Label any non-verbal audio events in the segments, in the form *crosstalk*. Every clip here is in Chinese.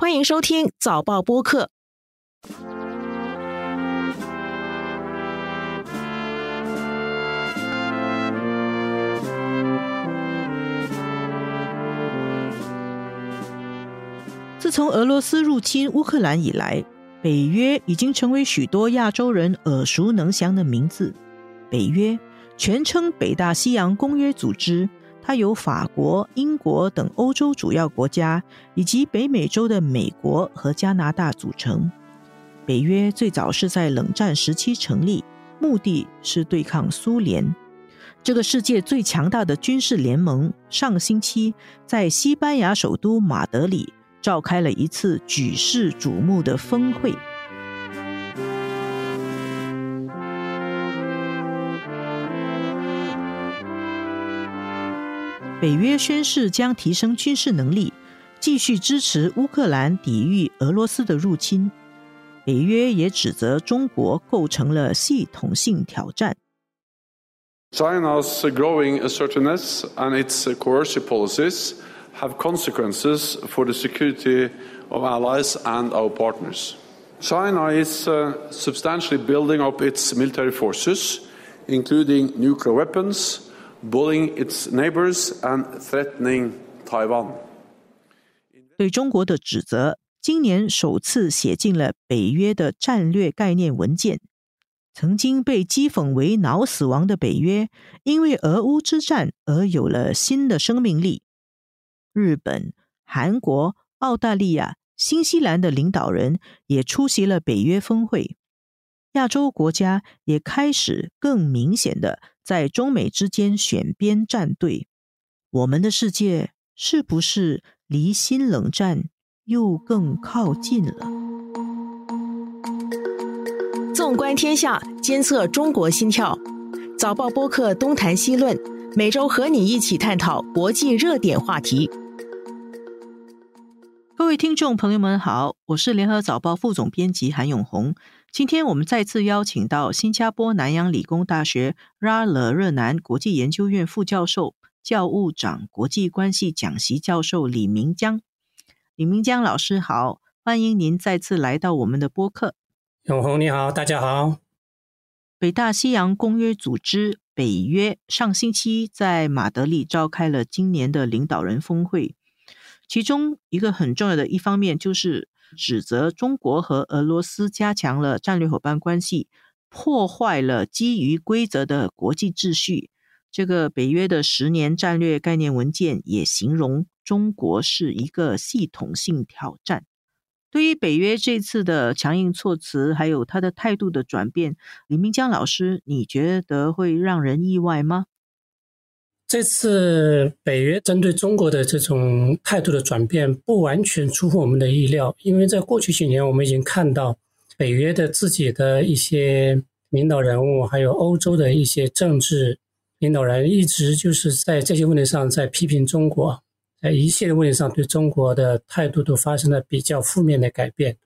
欢迎收听早报播客。自从俄罗斯入侵乌克兰以来，北约已经成为许多亚洲人耳熟能详的名字。北约全称北大西洋公约组织。它由法国、英国等欧洲主要国家，以及北美洲的美国和加拿大组成。北约最早是在冷战时期成立，目的是对抗苏联。这个世界最强大的军事联盟上星期在西班牙首都马德里召开了一次举世瞩目的峰会。北约宣誓将提升军事能力，继续支持乌克兰抵御俄罗斯的入侵。北约也指责中国构成了系统性挑战。China's growing assertiveness and its coercive policies have consequences for the security of allies and our partners. China is substantially building up its military forces, including nuclear weapons. Bullying its neighbors and threatening Taiwan。对中国的指责，今年首次写进了北约的战略概念文件。曾经被讥讽为“脑死亡”的北约，因为俄乌之战而有了新的生命力。日本、韩国、澳大利亚、新西兰的领导人也出席了北约峰会。亚洲国家也开始更明显的。在中美之间选边站队，我们的世界是不是离新冷战又更靠近了？纵观天下，监测中国心跳。早报播客东谈西论，每周和你一起探讨国际热点话题。各位听众朋友们好，我是联合早报副总编辑韩永红。今天我们再次邀请到新加坡南洋理工大学拉勒热南国际研究院副教授、教务长国际关系讲席教授李明江。李明江老师好，欢迎您再次来到我们的播客。永红你好，大家好。北大西洋公约组织北约上星期在马德里召开了今年的领导人峰会，其中一个很重要的一方面就是。指责中国和俄罗斯加强了战略伙伴关系，破坏了基于规则的国际秩序。这个北约的十年战略概念文件也形容中国是一个系统性挑战。对于北约这次的强硬措辞，还有他的态度的转变，李明江老师，你觉得会让人意外吗？这次北约针对中国的这种态度的转变，不完全出乎我们的意料，因为在过去几年，我们已经看到北约的自己的一些领导人物，还有欧洲的一些政治领导人，一直就是在这些问题上在批评中国，在一系列问题上对中国的态度都发生了比较负面的改变。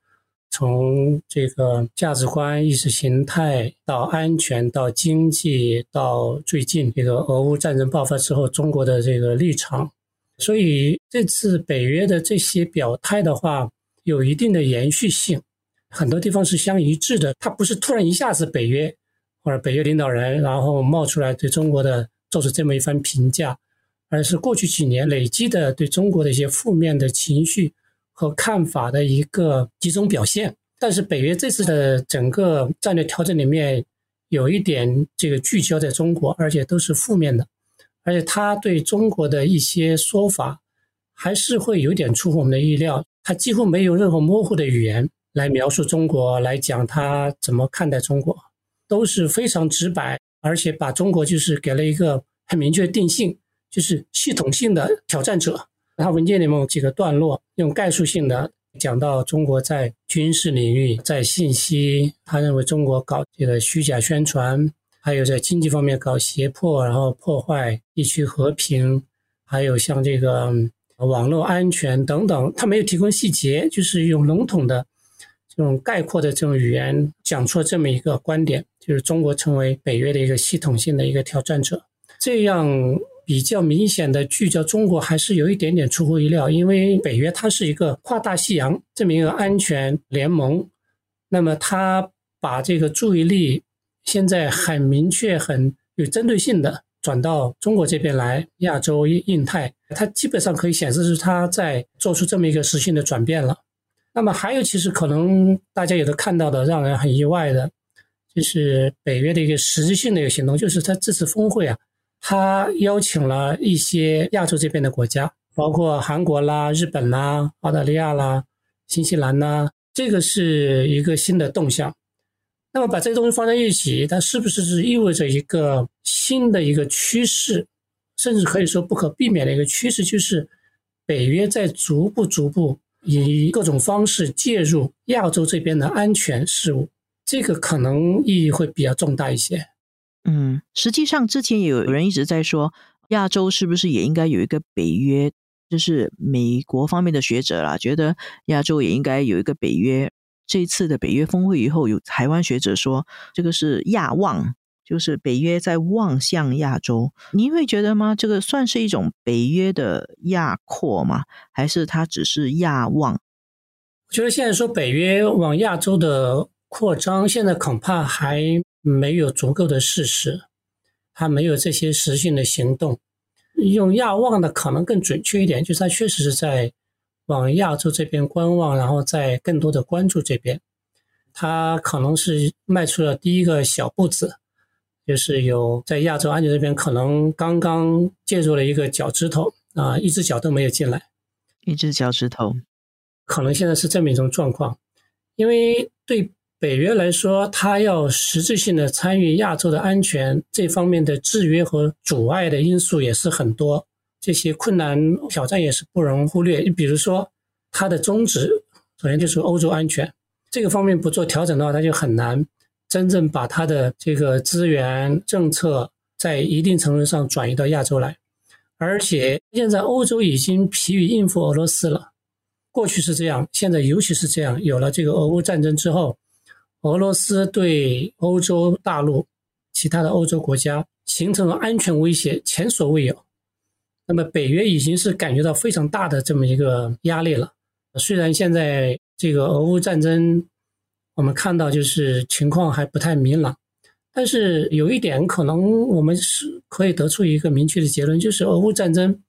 从这个价值观、意识形态到安全，到经济，到最近这个俄乌战争爆发之后，中国的这个立场，所以这次北约的这些表态的话，有一定的延续性，很多地方是相一致的。它不是突然一下子北约或者北约领导人然后冒出来对中国的做出这么一番评价，而是过去几年累积的对中国的一些负面的情绪。和看法的一个集中表现，但是北约这次的整个战略调整里面有一点这个聚焦在中国，而且都是负面的，而且他对中国的一些说法还是会有点出乎我们的意料，他几乎没有任何模糊的语言来描述中国，来讲他怎么看待中国，都是非常直白，而且把中国就是给了一个很明确定性，就是系统性的挑战者。他文件里面有几个段落，用概述性的讲到中国在军事领域、在信息，他认为中国搞这个虚假宣传，还有在经济方面搞胁迫，然后破坏地区和平，还有像这个网络安全等等，他没有提供细节，就是用笼统的这种概括的这种语言讲出了这么一个观点，就是中国成为北约的一个系统性的一个挑战者，这样。比较明显的聚焦中国，还是有一点点出乎意料，因为北约它是一个跨大西洋这么一个安全联盟，那么它把这个注意力现在很明确、很有针对性的转到中国这边来，亚洲、印印太，它基本上可以显示是它在做出这么一个实性的转变了。那么还有，其实可能大家也都看到的，让人很意外的，就是北约的一个实质性的一个行动，就是它这次峰会啊。他邀请了一些亚洲这边的国家，包括韩国啦、日本啦、澳大利亚啦、新西兰呐，这个是一个新的动向。那么把这些东西放在一起，它是不是是意味着一个新的一个趋势，甚至可以说不可避免的一个趋势，就是北约在逐步逐步以各种方式介入亚洲这边的安全事务，这个可能意义会比较重大一些。嗯，实际上之前也有人一直在说，亚洲是不是也应该有一个北约？就是美国方面的学者啦，觉得亚洲也应该有一个北约。这一次的北约峰会以后，有台湾学者说，这个是亚望，就是北约在望向亚洲。您会觉得吗？这个算是一种北约的亚扩吗？还是它只是亚望？我觉得现在说北约往亚洲的扩张，现在恐怕还。没有足够的事实，他没有这些实性的行动。用亚望的可能更准确一点，就是他确实是在往亚洲这边观望，然后再更多的关注这边。他可能是迈出了第一个小步子，就是有在亚洲安全这边可能刚刚介入了一个脚趾头啊，一只脚都没有进来，一只脚趾头，可能现在是这么一种状况，因为对。北约来说，它要实质性的参与亚洲的安全这方面的制约和阻碍的因素也是很多，这些困难挑战也是不容忽略。你比如说，它的宗旨首先就是欧洲安全这个方面不做调整的话，它就很难真正把它的这个资源政策在一定程度上转移到亚洲来。而且现在欧洲已经疲于应付俄罗斯了，过去是这样，现在尤其是这样，有了这个俄乌战争之后。俄罗斯对欧洲大陆、其他的欧洲国家形成了安全威胁，前所未有。那么北约已经是感觉到非常大的这么一个压力了。虽然现在这个俄乌战争，我们看到就是情况还不太明朗，但是有一点可能我们是可以得出一个明确的结论，就是俄乌战争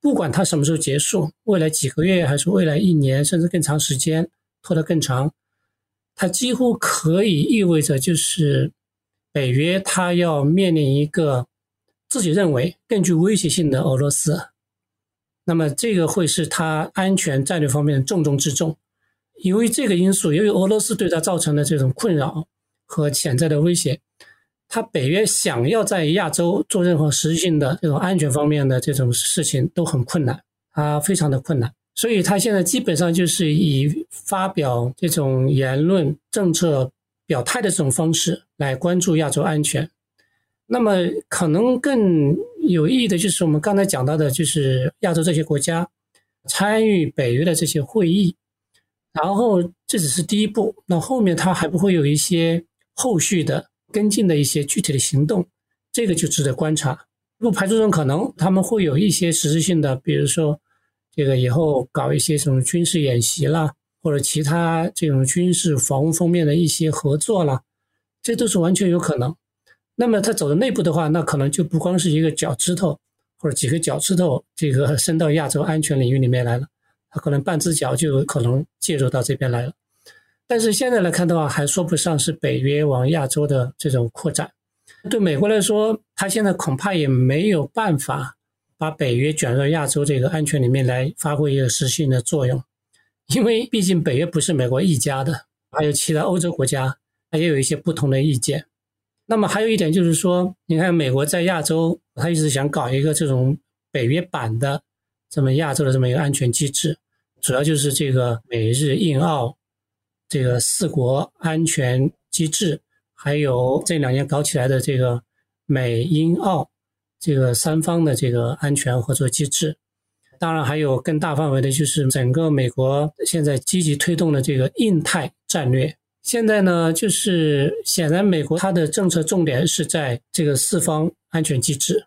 不管它什么时候结束，未来几个月还是未来一年，甚至更长时间，拖得更长。它几乎可以意味着，就是北约它要面临一个自己认为更具威胁性的俄罗斯，那么这个会是它安全战略方面的重中之重。由于这个因素，由于俄罗斯对它造成的这种困扰和潜在的威胁，它北约想要在亚洲做任何实质性的这种安全方面的这种事情都很困难，它非常的困难。所以，他现在基本上就是以发表这种言论、政策表态的这种方式来关注亚洲安全。那么，可能更有意义的就是我们刚才讲到的，就是亚洲这些国家参与北约的这些会议。然后，这只是第一步，那后面他还不会有一些后续的跟进的一些具体的行动，这个就值得观察。不排除这种可能，他们会有一些实质性的，比如说。这个以后搞一些什么军事演习啦，或者其他这种军事防务方面的一些合作啦，这都是完全有可能。那么他走的内部的话，那可能就不光是一个脚趾头或者几个脚趾头，这个伸到亚洲安全领域里面来了，他可能半只脚就有可能介入到这边来了。但是现在来看的话，还说不上是北约往亚洲的这种扩展。对美国来说，他现在恐怕也没有办法。把北约卷入亚洲这个安全里面来发挥一个实性的作用，因为毕竟北约不是美国一家的，还有其他欧洲国家，它也有一些不同的意见。那么还有一点就是说，你看美国在亚洲，他一直想搞一个这种北约版的这么亚洲的这么一个安全机制，主要就是这个美日印澳这个四国安全机制，还有这两年搞起来的这个美英澳。这个三方的这个安全合作机制，当然还有更大范围的，就是整个美国现在积极推动的这个印太战略。现在呢，就是显然美国它的政策重点是在这个四方安全机制，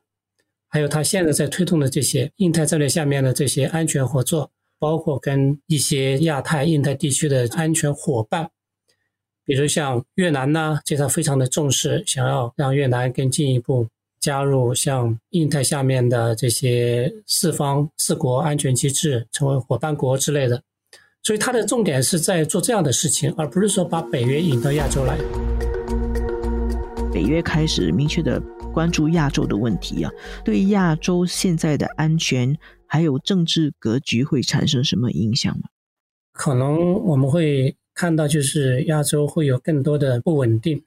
还有他现在在推动的这些印太战略下面的这些安全合作，包括跟一些亚太、印太地区的安全伙伴，比如像越南呢，这他非常的重视，想要让越南更进一步加入像印太下面的这些四方四国安全机制，成为伙伴国之类的。所以他的重点是在做这样的事情，而不是说把北约引到亚洲来。北约开始明确的关注亚洲的问题啊，对亚洲现在的安全还有政治格局会产生什么影响吗？可能我们会看到，就是亚洲会有更多的不稳定、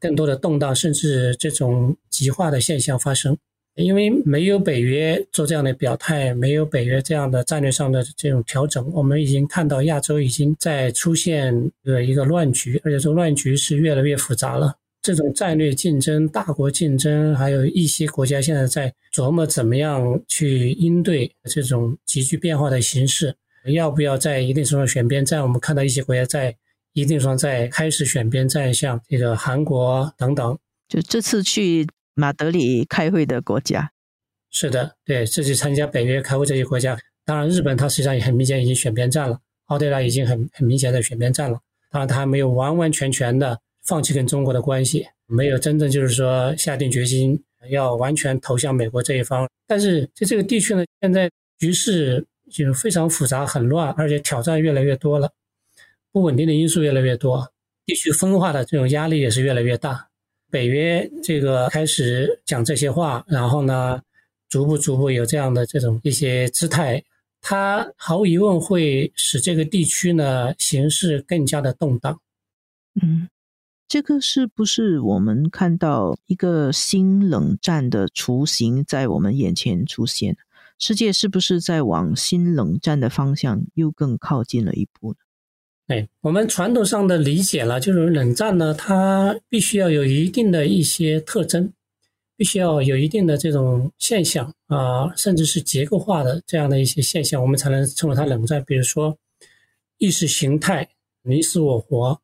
更多的动荡，甚至这种极化的现象发生。因为没有北约做这样的表态，没有北约这样的战略上的这种调整，我们已经看到亚洲已经在出现的一个乱局，而且这个乱局是越来越复杂了。这种战略竞争、大国竞争，还有一些国家现在在琢磨怎么样去应对这种急剧变化的形势，要不要在一定程度上选边站？我们看到一些国家在一定程度上在开始选边站，像这个韩国等等。就这次去。马德里开会的国家，是的，对，这次参加北约开会这些国家。当然，日本它实际上也很明显已经选边站了，澳大利亚已经很很明显的选边站了。当然，它还没有完完全全的放弃跟中国的关系，没有真正就是说下定决心要完全投向美国这一方。但是在这个地区呢，现在局势就非常复杂、很乱，而且挑战越来越多了，不稳定的因素越来越多，地区分化的这种压力也是越来越大。北约这个开始讲这些话，然后呢，逐步逐步有这样的这种一些姿态，它毫无疑问会使这个地区呢形势更加的动荡。嗯，这个是不是我们看到一个新冷战的雏形在我们眼前出现？世界是不是在往新冷战的方向又更靠近了一步呢？哎，我们传统上的理解了，就是冷战呢，它必须要有一定的一些特征，必须要有一定的这种现象啊，甚至是结构化的这样的一些现象，我们才能称为它冷战。比如说意识形态你死我活，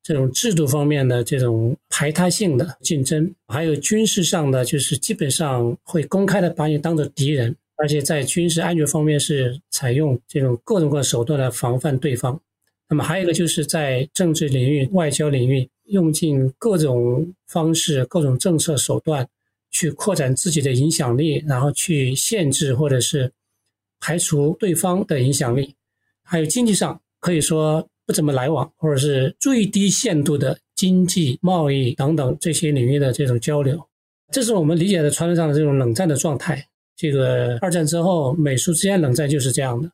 这种制度方面的这种排他性的竞争，还有军事上的，就是基本上会公开的把你当做敌人，而且在军事安全方面是采用这种各种各样手段来防范对方。那么还有一个就是在政治领域、外交领域，用尽各种方式、各种政策手段去扩展自己的影响力，然后去限制或者是排除对方的影响力。还有经济上，可以说不怎么来往，或者是最低限度的经济、贸易等等这些领域的这种交流，这是我们理解的传统上的这种冷战的状态。这个二战之后，美苏之间冷战就是这样的。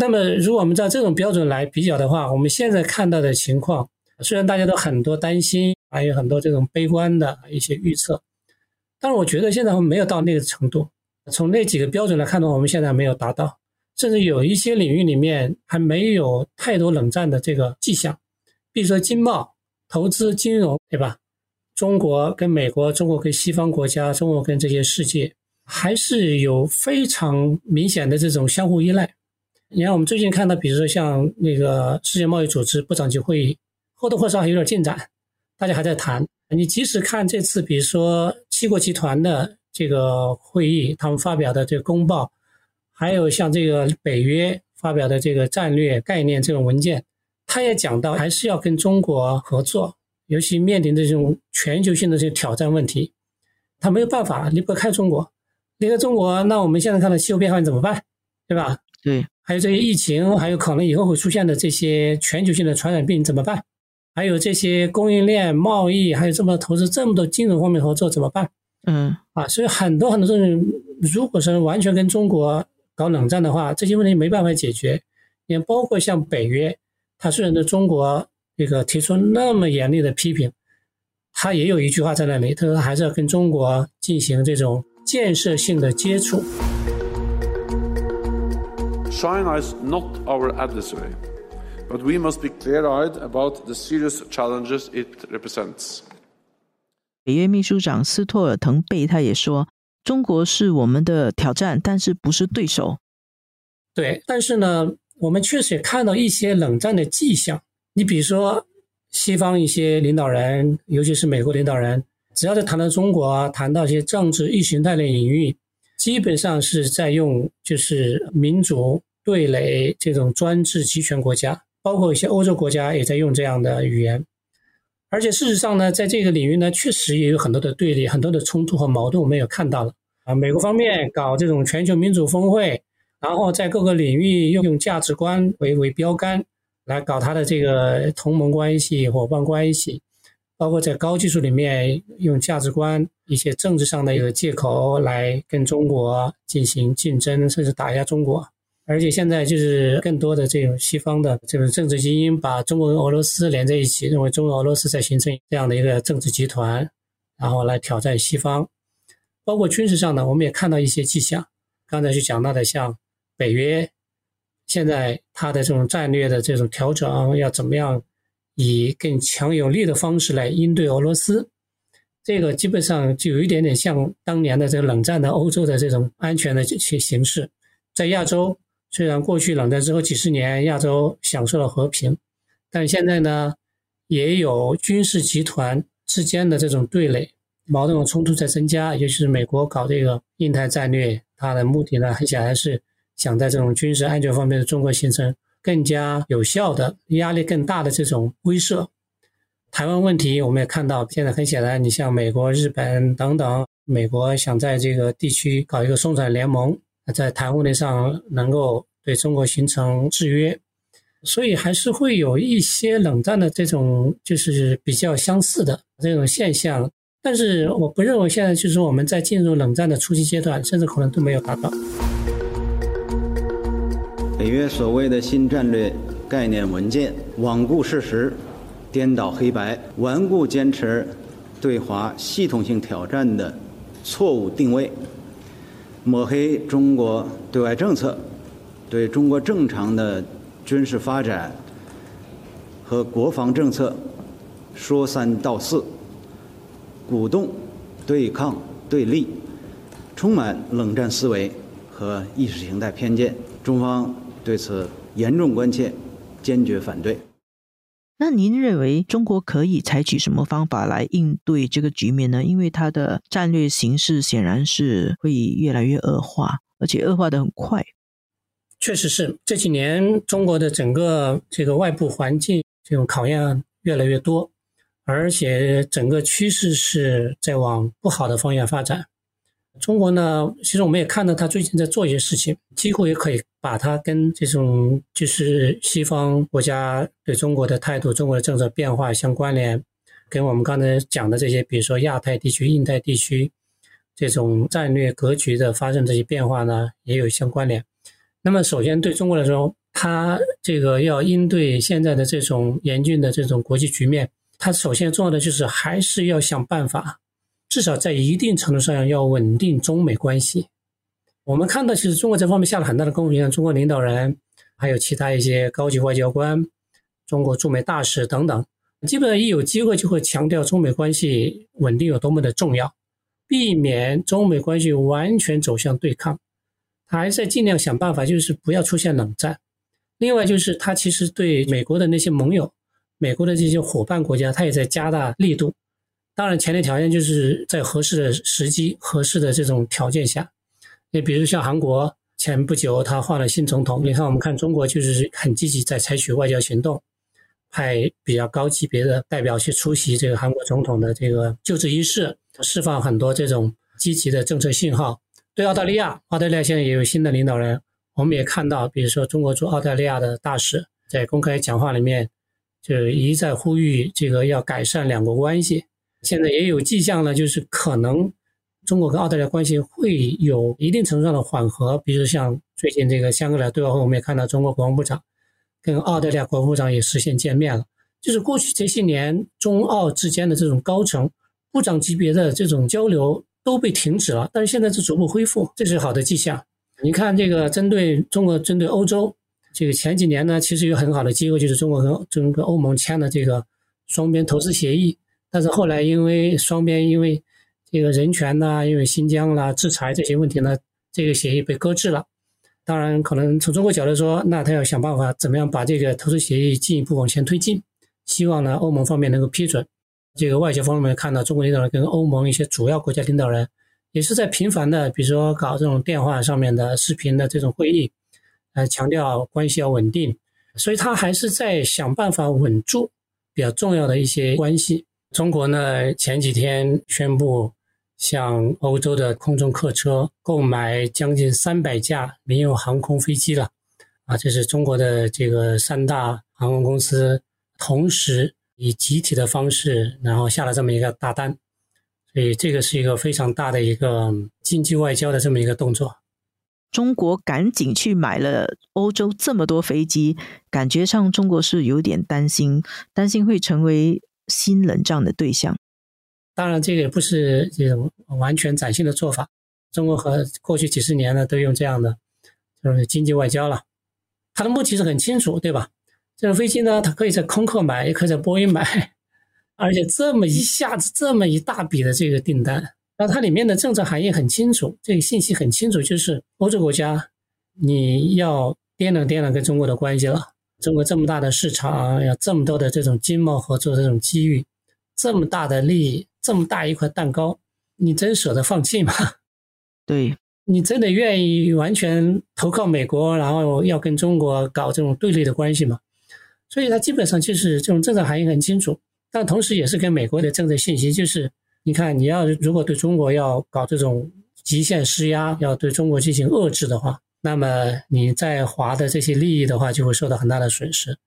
那么，如果我们照这种标准来比较的话，我们现在看到的情况，虽然大家都很多担心，还有很多这种悲观的一些预测，但是我觉得现在我们没有到那个程度。从那几个标准来看的话，我们现在没有达到，甚至有一些领域里面还没有太多冷战的这个迹象，比如说经贸、投资、金融，对吧？中国跟美国，中国跟西方国家，中国跟这些世界，还是有非常明显的这种相互依赖。你看，我们最近看到，比如说像那个世界贸易组织部长级会议，或多或少还有点进展，大家还在谈。你即使看这次，比如说七国集团的这个会议，他们发表的这个公报，还有像这个北约发表的这个战略概念这种文件，他也讲到还是要跟中国合作，尤其面临这种全球性的这个挑战问题，他没有办法离不开中国，离开中国，那我们现在看到气候变化怎么办，对吧？对。还有这些疫情，还有可能以后会出现的这些全球性的传染病怎么办？还有这些供应链、贸易，还有这么投资这么多金融方面合作怎么办？嗯，啊，所以很多很多东西，如果是完全跟中国搞冷战的话，这些问题没办法解决。也包括像北约，他虽然对中国这个提出那么严厉的批评，他也有一句话在那里，他说还是要跟中国进行这种建设性的接触。China is not our adversary, but we must be clear eyed about the serious challenges it represents. 北约秘书长斯托尔滕贝他也说，中国是我们的挑战，但是不是对手。对，但是呢，我们确实也看到一些冷战的迹象。你比如说，西方一些领导人，尤其是美国领导人，只要是谈到中国啊，谈到一些政治意识形态的领域，基本上是在用就是民主对垒这种专制集权国家，包括一些欧洲国家也在用这样的语言。而且事实上呢，在这个领域呢，确实也有很多的对立、很多的冲突和矛盾，我们也看到了啊。美国方面搞这种全球民主峰会，然后在各个领域用用价值观为为标杆来搞他的这个同盟关系、伙伴关系。包括在高技术里面用价值观、一些政治上的一个借口来跟中国进行竞争，甚至打压中国。而且现在就是更多的这种西方的这种政治精英，把中国跟俄罗斯连在一起，认为中俄罗斯在形成这样的一个政治集团，然后来挑战西方。包括军事上呢，我们也看到一些迹象。刚才就讲到的，像北约，现在它的这种战略的这种调整要怎么样？以更强有力的方式来应对俄罗斯，这个基本上就有一点点像当年的这个冷战的欧洲的这种安全的形形式。在亚洲，虽然过去冷战之后几十年亚洲享受了和平，但现在呢，也有军事集团之间的这种对垒、矛盾和冲突在增加。尤其是美国搞这个印太战略，它的目的呢，很显然是想在这种军事安全方面的中国形成。更加有效的、压力更大的这种威慑。台湾问题，我们也看到，现在很显然，你像美国、日本等等，美国想在这个地区搞一个松散联盟，在台湾问题上能够对中国形成制约，所以还是会有一些冷战的这种就是比较相似的这种现象。但是，我不认为现在就是我们在进入冷战的初期阶段，甚至可能都没有达到。北约所谓的新战略概念文件，罔顾事实，颠倒黑白，顽固坚持对华系统性挑战的错误定位，抹黑中国对外政策，对中国正常的军事发展和国防政策说三道四，鼓动对抗对立，充满冷战思维和意识形态偏见，中方。对此严重关切，坚决反对。那您认为中国可以采取什么方法来应对这个局面呢？因为它的战略形势显然是会越来越恶化，而且恶化的很快。确实是这几年中国的整个这个外部环境这种考验越来越多，而且整个趋势是在往不好的方向发展。中国呢，其实我们也看到他最近在做一些事情，几乎也可以把它跟这种就是西方国家对中国的态度、中国的政策变化相关联，跟我们刚才讲的这些，比如说亚太地区、印太地区这种战略格局的发生这些变化呢，也有相关联。那么，首先对中国来说，它这个要应对现在的这种严峻的这种国际局面，它首先重要的就是还是要想办法。至少在一定程度上要稳定中美关系。我们看到，其实中国这方面下了很大的功夫，像中国领导人，还有其他一些高级外交官、中国驻美大使等等，基本上一有机会就会强调中美关系稳定有多么的重要，避免中美关系完全走向对抗。他还在尽量想办法，就是不要出现冷战。另外，就是他其实对美国的那些盟友、美国的这些伙伴国家，他也在加大力度。当然，前提条件就是在合适的时机、合适的这种条件下。你比如像韩国，前不久他换了新总统，你看我们看中国就是很积极在采取外交行动，派比较高级别的代表去出席这个韩国总统的这个就职仪式，释放很多这种积极的政策信号。对澳大利亚，澳大利亚现在也有新的领导人，我们也看到，比如说中国驻澳大利亚的大使在公开讲话里面就是一再呼吁这个要改善两国关系。现在也有迹象了，就是可能中国跟澳大利亚关系会有一定程度上的缓和。比如像最近这个香格里拉对话会，我们也看到中国国防部长跟澳大利亚国防部长也实现见面了。就是过去这些年中澳之间的这种高层部长级别的这种交流都被停止了，但是现在是逐步恢复，这是好的迹象。你看这个针对中国、针对欧洲，这个前几年呢，其实有很好的机会，就是中国跟整个欧盟签的这个双边投资协议。但是后来因为双边因为这个人权呐，因为新疆啦制裁这些问题呢，这个协议被搁置了。当然，可能从中国角度说，那他要想办法怎么样把这个投资协议进一步往前推进，希望呢欧盟方面能够批准。这个外交方面看到中国领导人跟欧盟一些主要国家领导人也是在频繁的，比如说搞这种电话上面的视频的这种会议，呃，强调关系要稳定，所以他还是在想办法稳住比较重要的一些关系。中国呢，前几天宣布向欧洲的空中客车购买将近三百架民用航空飞机了，啊，这是中国的这个三大航空公司同时。以集体的方式，然后下了这么一个大单，所以这个是一个非常大的一个经济外交的这么一个动作。中国赶紧去买了欧洲这么多飞机，感觉上中国是有点担心，担心会成为新冷战的对象。当然，这个也不是这种完全崭新的做法。中国和过去几十年呢，都用这样的就是经济外交了。它的目的是很清楚，对吧？这个飞机呢，它可以在空客买，也可以在波音买，*laughs* 而且这么一下子这么一大笔的这个订单，那它里面的政策含义很清楚，这个信息很清楚，就是欧洲国家你要掂量掂量跟中国的关系了。中国这么大的市场，有这么多的这种经贸合作这种机遇，这么大的利益，这么大一块蛋糕，你真舍得放弃吗？*laughs* 对你真的愿意完全投靠美国，然后要跟中国搞这种对立的关系吗？所以它基本上就是这种政策含义很清楚，但同时也是跟美国的政策信息，就是你看你要如果对中国要搞这种极限施压，要对中国进行遏制的话，那么你在华的这些利益的话就会受到很大的损失。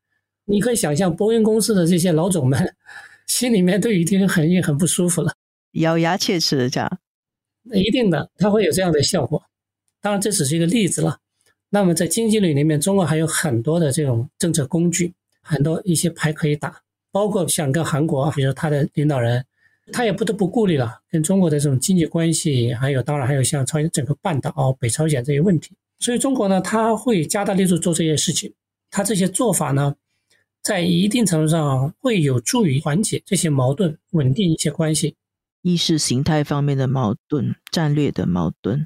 你可以想象，波音公司的这些老总们 *laughs* 心里面都已经很很不舒服了，咬牙切齿的讲，那一定的，它会有这样的效果。当然这只是一个例子了。那么在经济里里面，中国还有很多的这种政策工具。很多一些牌可以打，包括像跟韩国，比如说他的领导人，他也不得不顾虑了跟中国的这种经济关系，还有当然还有像朝鲜整个半岛、北朝鲜这些问题。所以中国呢，他会加大力度做这些事情。他这些做法呢，在一定程度上会有助于缓解这些矛盾，稳定一些关系。意识形态方面的矛盾，战略的矛盾，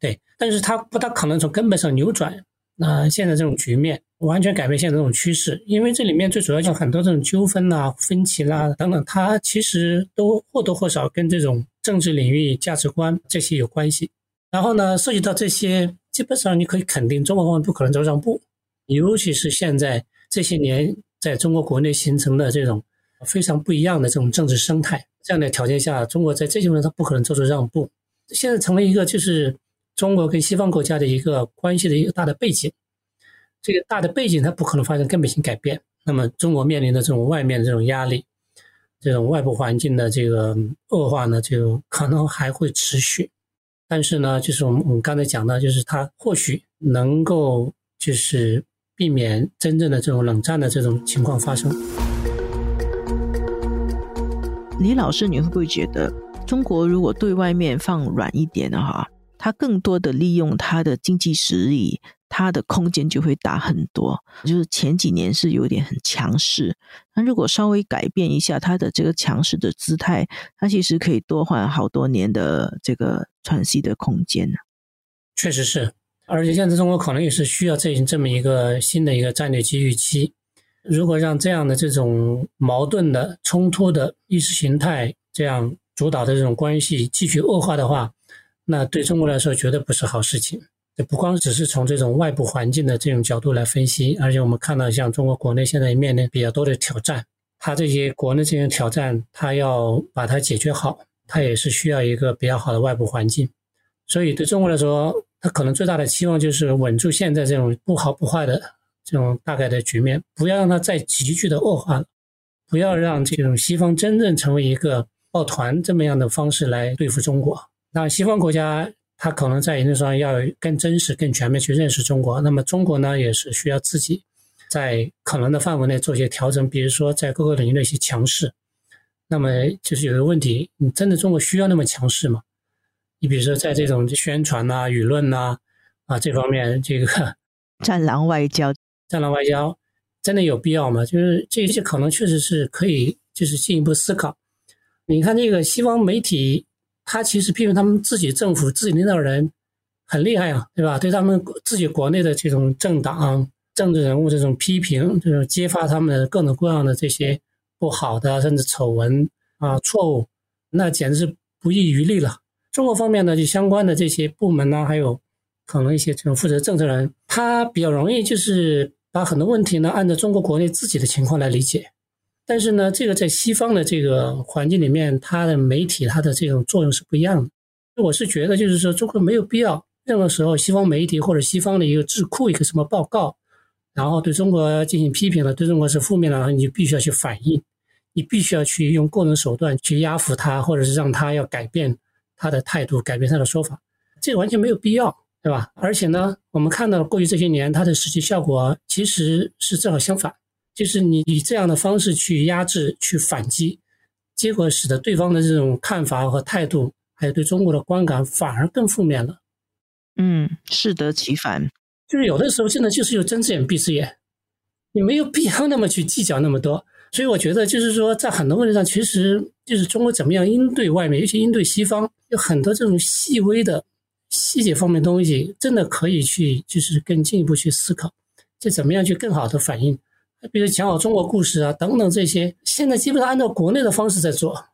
对，但是他不大可能从根本上扭转。那现在这种局面完全改变现在这种趋势，因为这里面最主要就很多这种纠纷呐、分歧啦等等，它其实都或多或少跟这种政治领域价值观这些有关系。然后呢，涉及到这些，基本上你可以肯定，中国方面不可能走让步，尤其是现在这些年在中国国内形成的这种非常不一样的这种政治生态，这样的条件下，中国在这些方面它不可能做出让步。现在成为一个就是。中国跟西方国家的一个关系的一个大的背景，这个大的背景它不可能发生根本性改变。那么中国面临的这种外面的这种压力，这种外部环境的这个恶化呢，就可能还会持续。但是呢，就是我们我们刚才讲到，就是它或许能够就是避免真正的这种冷战的这种情况发生。李老师，你会不会觉得中国如果对外面放软一点的话？它更多的利用它的经济实力，它的空间就会大很多。就是前几年是有点很强势，那如果稍微改变一下它的这个强势的姿态，它其实可以多换好多年的这个喘息的空间呢。确实是，而且现在中国可能也是需要这这么一个新的一个战略机遇期。如果让这样的这种矛盾的冲突的意识形态这样主导的这种关系继续恶化的话，那对中国来说绝对不是好事情。不光只是从这种外部环境的这种角度来分析，而且我们看到，像中国国内现在面临比较多的挑战，它这些国内这些挑战，它要把它解决好，它也是需要一个比较好的外部环境。所以对中国来说，它可能最大的期望就是稳住现在这种不好不坏的这种大概的局面，不要让它再急剧的恶化了，不要让这种西方真正成为一个抱团这么样的方式来对付中国。那西方国家，他可能在一定上要更真实、更全面去认识中国。那么中国呢，也是需要自己在可能的范围内做一些调整，比如说在各个领域的一些强势。那么就是有个问题，你真的中国需要那么强势吗？你比如说在这种宣传呐、舆论呐啊这方面，这个 *laughs* 战狼外交、战狼外交真的有必要吗？就是这些可能确实是可以，就是进一步思考。你看这个西方媒体。他其实批评他们自己政府、自己领导人很厉害啊，对吧？对他们自己国内的这种政党、政治人物这种批评，这种揭发他们的各种各样的这些不好的甚至丑闻啊错误，那简直是不遗余力了。中国方面呢，就相关的这些部门呢，还有可能一些这种负责政策人，他比较容易就是把很多问题呢，按照中国国内自己的情况来理解。但是呢，这个在西方的这个环境里面，它的媒体它的这种作用是不一样的。我是觉得，就是说，中国没有必要任何时候西方媒体或者西方的一个智库一个什么报告，然后对中国进行批评了，对中国是负面的，你就必须要去反应，你必须要去用各种手段去压服他，或者是让他要改变他的态度，改变他的说法，这个完全没有必要，对吧？而且呢，我们看到过去这些年，它的实际效果其实是正好相反。就是你以这样的方式去压制、去反击，结果使得对方的这种看法和态度，还有对中国的观感反而更负面了。嗯，适得其反。就是有的时候真的就是有睁只眼闭只眼，你没有必要那么去计较那么多。所以我觉得，就是说在很多问题上，其实就是中国怎么样应对外面，尤其应对西方，有很多这种细微的细节方面东西，真的可以去就是更进一步去思考，这怎么样去更好的反映。比如讲好中国故事啊，等等这些，现在基本上按照国内的方式在做，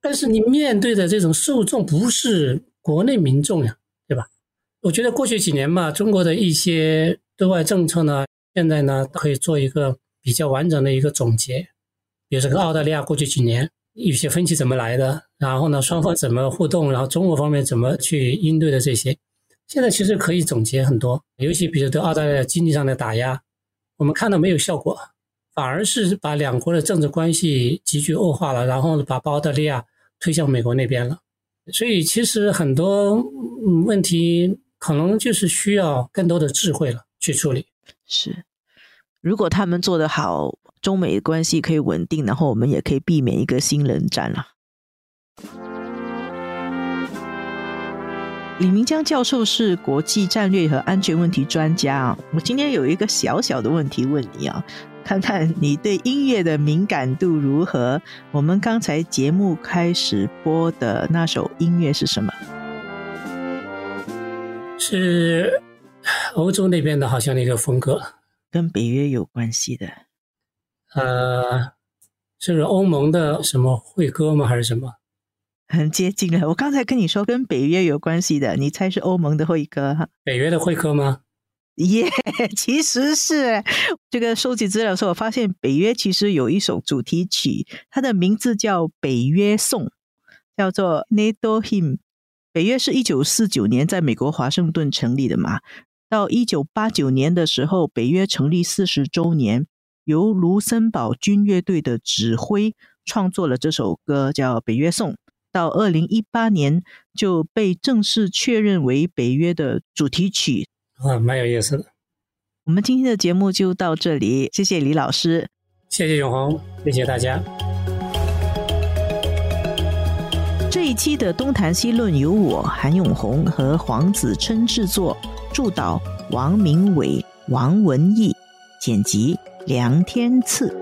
但是你面对的这种受众不是国内民众呀，对吧？我觉得过去几年吧，中国的一些对外政策呢，现在呢可以做一个比较完整的一个总结。比如说跟澳大利亚过去几年有些分歧怎么来的，然后呢双方怎么互动，然后中国方面怎么去应对的这些，现在其实可以总结很多，尤其比如对澳大利亚经济上的打压。我们看到没有效果，反而是把两国的政治关系急剧恶化了，然后把澳大利亚推向美国那边了。所以其实很多问题可能就是需要更多的智慧了去处理。是，如果他们做得好，中美关系可以稳定，然后我们也可以避免一个新冷战了。李明江教授是国际战略和安全问题专家啊。我今天有一个小小的问题问你啊，看看你对音乐的敏感度如何？我们刚才节目开始播的那首音乐是什么？是欧洲那边的，好像那个风格，跟北约有关系的。呃，是欧盟的什么会歌吗？还是什么？很接近了。我刚才跟你说跟北约有关系的，你猜是欧盟的会歌哈？北约的会歌吗？耶，*laughs* 其实是这个收集资料的时候，我发现北约其实有一首主题曲，它的名字叫《北约颂》，叫做 NATO Hymn。北约是一九四九年在美国华盛顿成立的嘛，到一九八九年的时候，北约成立四十周年，由卢森堡军乐队的指挥创作了这首歌，叫《北约颂》。到二零一八年就被正式确认为北约的主题曲啊，蛮有意思的。我们今天的节目就到这里，谢谢李老师，谢谢永红，谢谢大家。这一期的东谈西论由我韩永红和黄子琛制作，助导王明伟、王文义，剪辑梁天赐。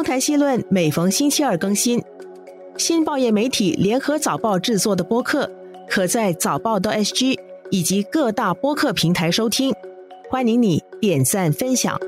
东台西论每逢星期二更新，新报业媒体联合早报制作的播客，可在早报的 SG 以及各大播客平台收听。欢迎你点赞分享。